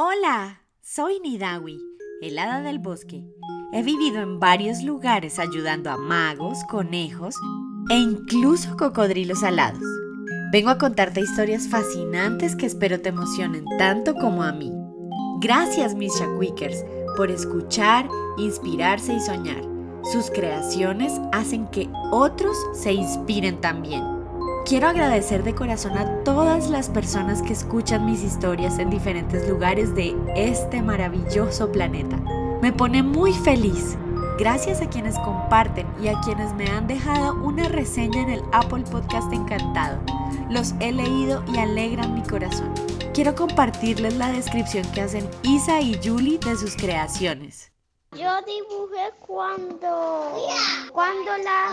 Hola, soy Nidawi, el hada del bosque. He vivido en varios lugares ayudando a magos, conejos e incluso cocodrilos alados. Vengo a contarte historias fascinantes que espero te emocionen tanto como a mí. Gracias, mis Shakwikers, por escuchar, inspirarse y soñar. Sus creaciones hacen que otros se inspiren también. Quiero agradecer de corazón a todas las personas que escuchan mis historias en diferentes lugares de este maravilloso planeta. Me pone muy feliz. Gracias a quienes comparten y a quienes me han dejado una reseña en el Apple Podcast Encantado. Los he leído y alegran mi corazón. Quiero compartirles la descripción que hacen Isa y Julie de sus creaciones. Yo dibujé cuando, cuando la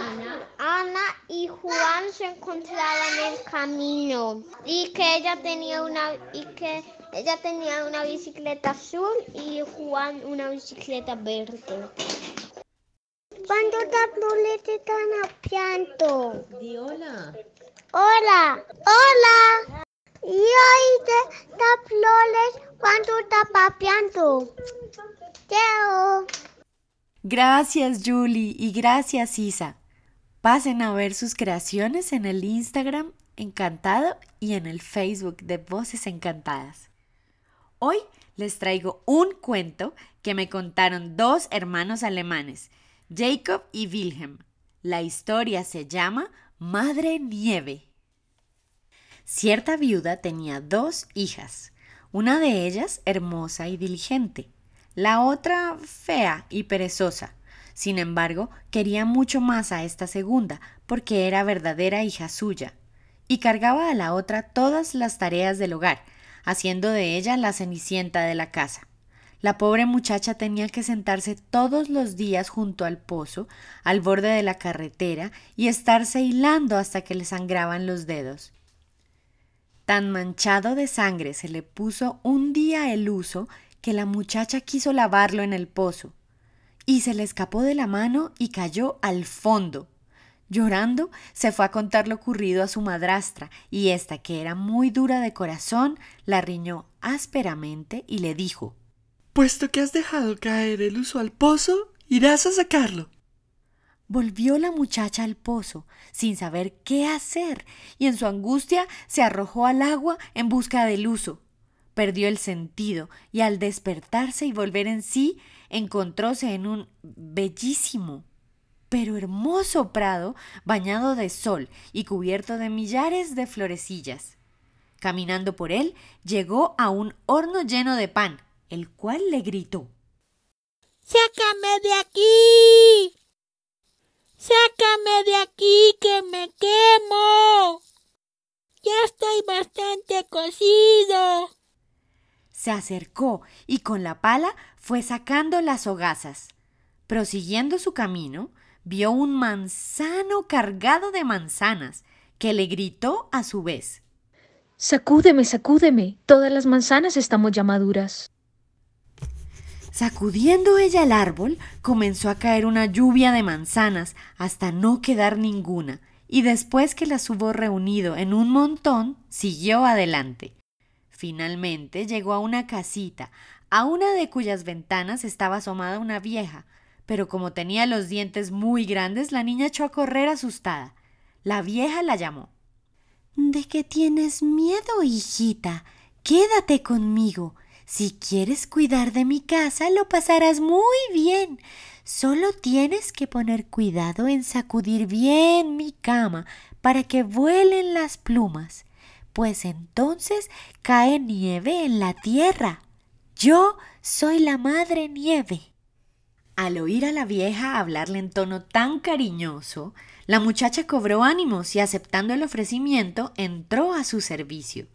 Ana y Juan se encontraban en el camino y que ella tenía una y que ella tenía una bicicleta azul y Juan una bicicleta verde. Cuando las flores están apiando. Di hola. Hola, hola. Y hoy las flores cuando está papeando. Chao. Gracias Julie y gracias Isa. Pasen a ver sus creaciones en el Instagram Encantado y en el Facebook de Voces Encantadas. Hoy les traigo un cuento que me contaron dos hermanos alemanes, Jacob y Wilhelm. La historia se llama Madre Nieve. Cierta viuda tenía dos hijas, una de ellas hermosa y diligente, la otra fea y perezosa. Sin embargo, quería mucho más a esta segunda, porque era verdadera hija suya, y cargaba a la otra todas las tareas del hogar, haciendo de ella la cenicienta de la casa. La pobre muchacha tenía que sentarse todos los días junto al pozo, al borde de la carretera, y estarse hilando hasta que le sangraban los dedos. Tan manchado de sangre se le puso un día el uso que la muchacha quiso lavarlo en el pozo, y se le escapó de la mano y cayó al fondo. Llorando, se fue a contar lo ocurrido a su madrastra, y ésta, que era muy dura de corazón, la riñó ásperamente y le dijo Puesto que has dejado caer el uso al pozo, irás a sacarlo. Volvió la muchacha al pozo, sin saber qué hacer, y en su angustia se arrojó al agua en busca del uso. Perdió el sentido, y al despertarse y volver en sí, encontróse en un bellísimo, pero hermoso prado, bañado de sol y cubierto de millares de florecillas. Caminando por él, llegó a un horno lleno de pan, el cual le gritó ¡Sácame de aquí! ¡Sácame de aquí que me quemo! Ya estoy bastante cocido. Se acercó y con la pala fue sacando las hogazas. Prosiguiendo su camino, vio un manzano cargado de manzanas, que le gritó a su vez. Sacúdeme, sacúdeme. Todas las manzanas estamos ya maduras. Sacudiendo ella el árbol, comenzó a caer una lluvia de manzanas hasta no quedar ninguna, y después que las hubo reunido en un montón, siguió adelante. Finalmente llegó a una casita, a una de cuyas ventanas estaba asomada una vieja, pero como tenía los dientes muy grandes, la niña echó a correr asustada. La vieja la llamó. ¿De qué tienes miedo, hijita? Quédate conmigo. Si quieres cuidar de mi casa, lo pasarás muy bien. Solo tienes que poner cuidado en sacudir bien mi cama para que vuelen las plumas, pues entonces cae nieve en la tierra. Yo soy la madre nieve. Al oír a la vieja hablarle en tono tan cariñoso, la muchacha cobró ánimos y aceptando el ofrecimiento entró a su servicio.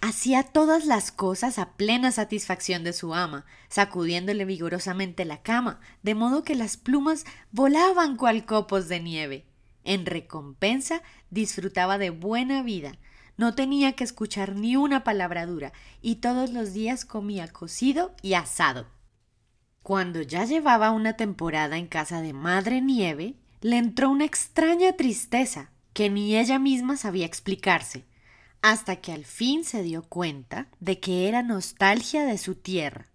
Hacía todas las cosas a plena satisfacción de su ama, sacudiéndole vigorosamente la cama, de modo que las plumas volaban cual copos de nieve. En recompensa disfrutaba de buena vida, no tenía que escuchar ni una palabra dura, y todos los días comía cocido y asado. Cuando ya llevaba una temporada en casa de Madre Nieve, le entró una extraña tristeza que ni ella misma sabía explicarse. hasta que al fin se dio cuenta de que era nostalgia de su tierra.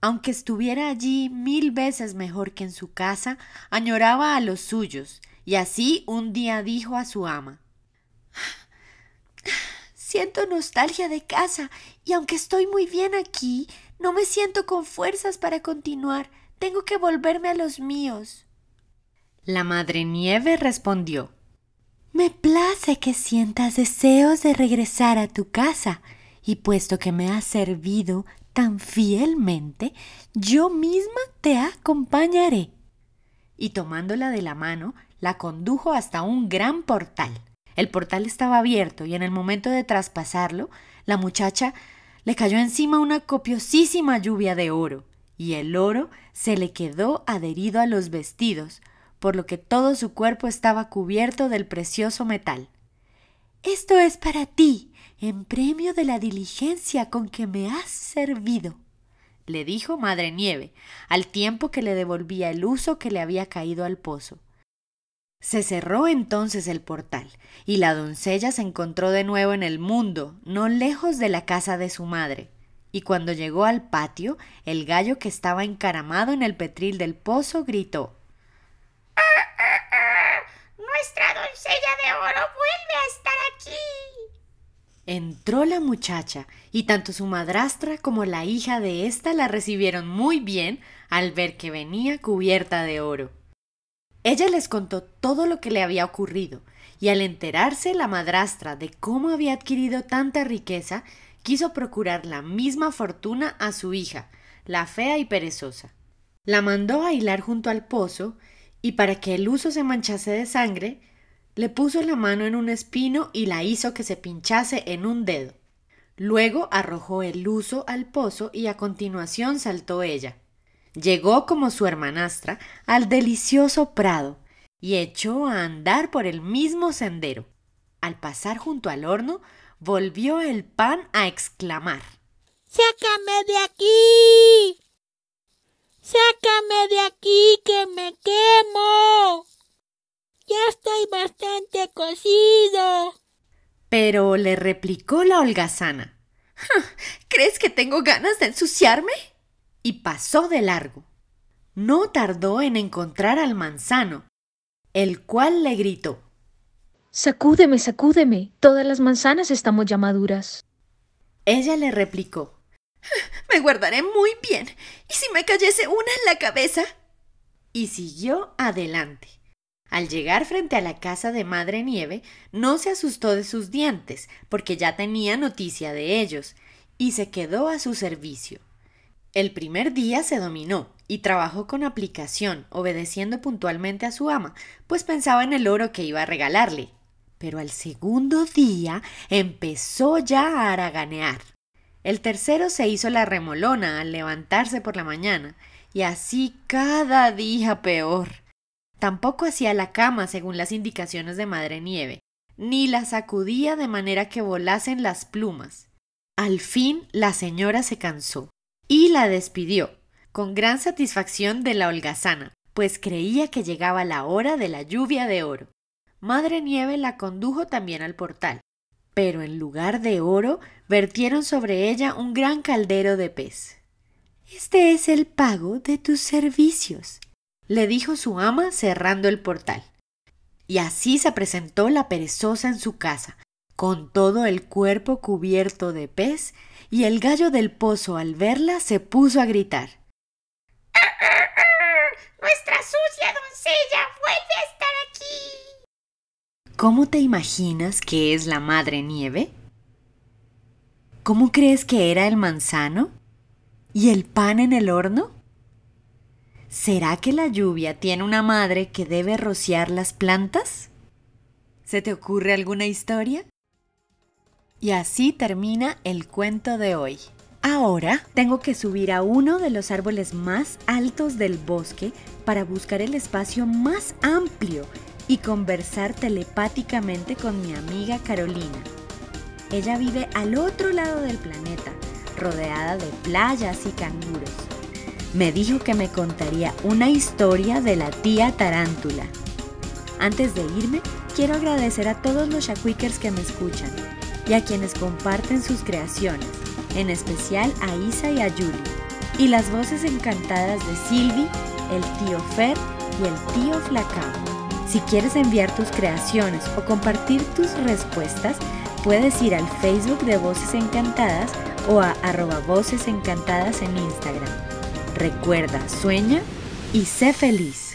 Aunque estuviera allí mil veces mejor que en su casa, añoraba a los suyos, y así un día dijo a su ama Siento nostalgia de casa, y aunque estoy muy bien aquí, no me siento con fuerzas para continuar. Tengo que volverme a los míos. La madre nieve respondió Me place que sientas deseos de regresar a tu casa, y puesto que me has servido tan fielmente, yo misma te acompañaré. Y tomándola de la mano, la condujo hasta un gran portal. El portal estaba abierto y en el momento de traspasarlo, la muchacha le cayó encima una copiosísima lluvia de oro, y el oro se le quedó adherido a los vestidos, por lo que todo su cuerpo estaba cubierto del precioso metal. Esto es para ti, en premio de la diligencia con que me has servido, le dijo Madre Nieve, al tiempo que le devolvía el uso que le había caído al pozo. Se cerró entonces el portal, y la doncella se encontró de nuevo en el mundo, no lejos de la casa de su madre. Y cuando llegó al patio, el gallo que estaba encaramado en el petril del pozo gritó Nuestra doncella de oro vuelve a estar aquí. Entró la muchacha, y tanto su madrastra como la hija de ésta la recibieron muy bien al ver que venía cubierta de oro. Ella les contó todo lo que le había ocurrido, y al enterarse la madrastra de cómo había adquirido tanta riqueza, quiso procurar la misma fortuna a su hija, la fea y perezosa. La mandó a hilar junto al pozo, y para que el uso se manchase de sangre, le puso la mano en un espino y la hizo que se pinchase en un dedo. Luego arrojó el uso al pozo y a continuación saltó ella. Llegó como su hermanastra al delicioso prado y echó a andar por el mismo sendero. Al pasar junto al horno, volvió el pan a exclamar Sácame de aquí. Sácame de aquí que me quemo. Ya estoy bastante cocido. Pero le replicó la holgazana ¿Crees que tengo ganas de ensuciarme? Y pasó de largo. No tardó en encontrar al manzano, el cual le gritó Sacúdeme, sacúdeme. Todas las manzanas estamos ya maduras. Ella le replicó Me guardaré muy bien. ¿Y si me cayese una en la cabeza? Y siguió adelante. Al llegar frente a la casa de Madre Nieve, no se asustó de sus dientes, porque ya tenía noticia de ellos, y se quedó a su servicio. El primer día se dominó y trabajó con aplicación, obedeciendo puntualmente a su ama, pues pensaba en el oro que iba a regalarle. Pero al segundo día empezó ya a haraganear. El tercero se hizo la remolona al levantarse por la mañana, y así cada día peor. Tampoco hacía la cama según las indicaciones de Madre Nieve, ni la sacudía de manera que volasen las plumas. Al fin la señora se cansó y la despidió, con gran satisfacción de la holgazana, pues creía que llegaba la hora de la lluvia de oro. Madre Nieve la condujo también al portal, pero en lugar de oro vertieron sobre ella un gran caldero de pez. Este es el pago de tus servicios, le dijo su ama cerrando el portal. Y así se presentó la perezosa en su casa, con todo el cuerpo cubierto de pez y el gallo del pozo al verla se puso a gritar. Nuestra sucia doncella vuelve a estar aquí. ¿Cómo te imaginas que es la madre nieve? ¿Cómo crees que era el manzano? ¿Y el pan en el horno? ¿Será que la lluvia tiene una madre que debe rociar las plantas? ¿Se te ocurre alguna historia? Y así termina el cuento de hoy. Ahora tengo que subir a uno de los árboles más altos del bosque para buscar el espacio más amplio y conversar telepáticamente con mi amiga Carolina. Ella vive al otro lado del planeta, rodeada de playas y canguros. Me dijo que me contaría una historia de la tía tarántula. Antes de irme, quiero agradecer a todos los shakwikers que me escuchan y a quienes comparten sus creaciones, en especial a Isa y a Julie, y las voces encantadas de Silvi, el tío Fer y el tío Flacao. Si quieres enviar tus creaciones o compartir tus respuestas, puedes ir al Facebook de Voces Encantadas o a arroba Voces Encantadas en Instagram. Recuerda, sueña y sé feliz.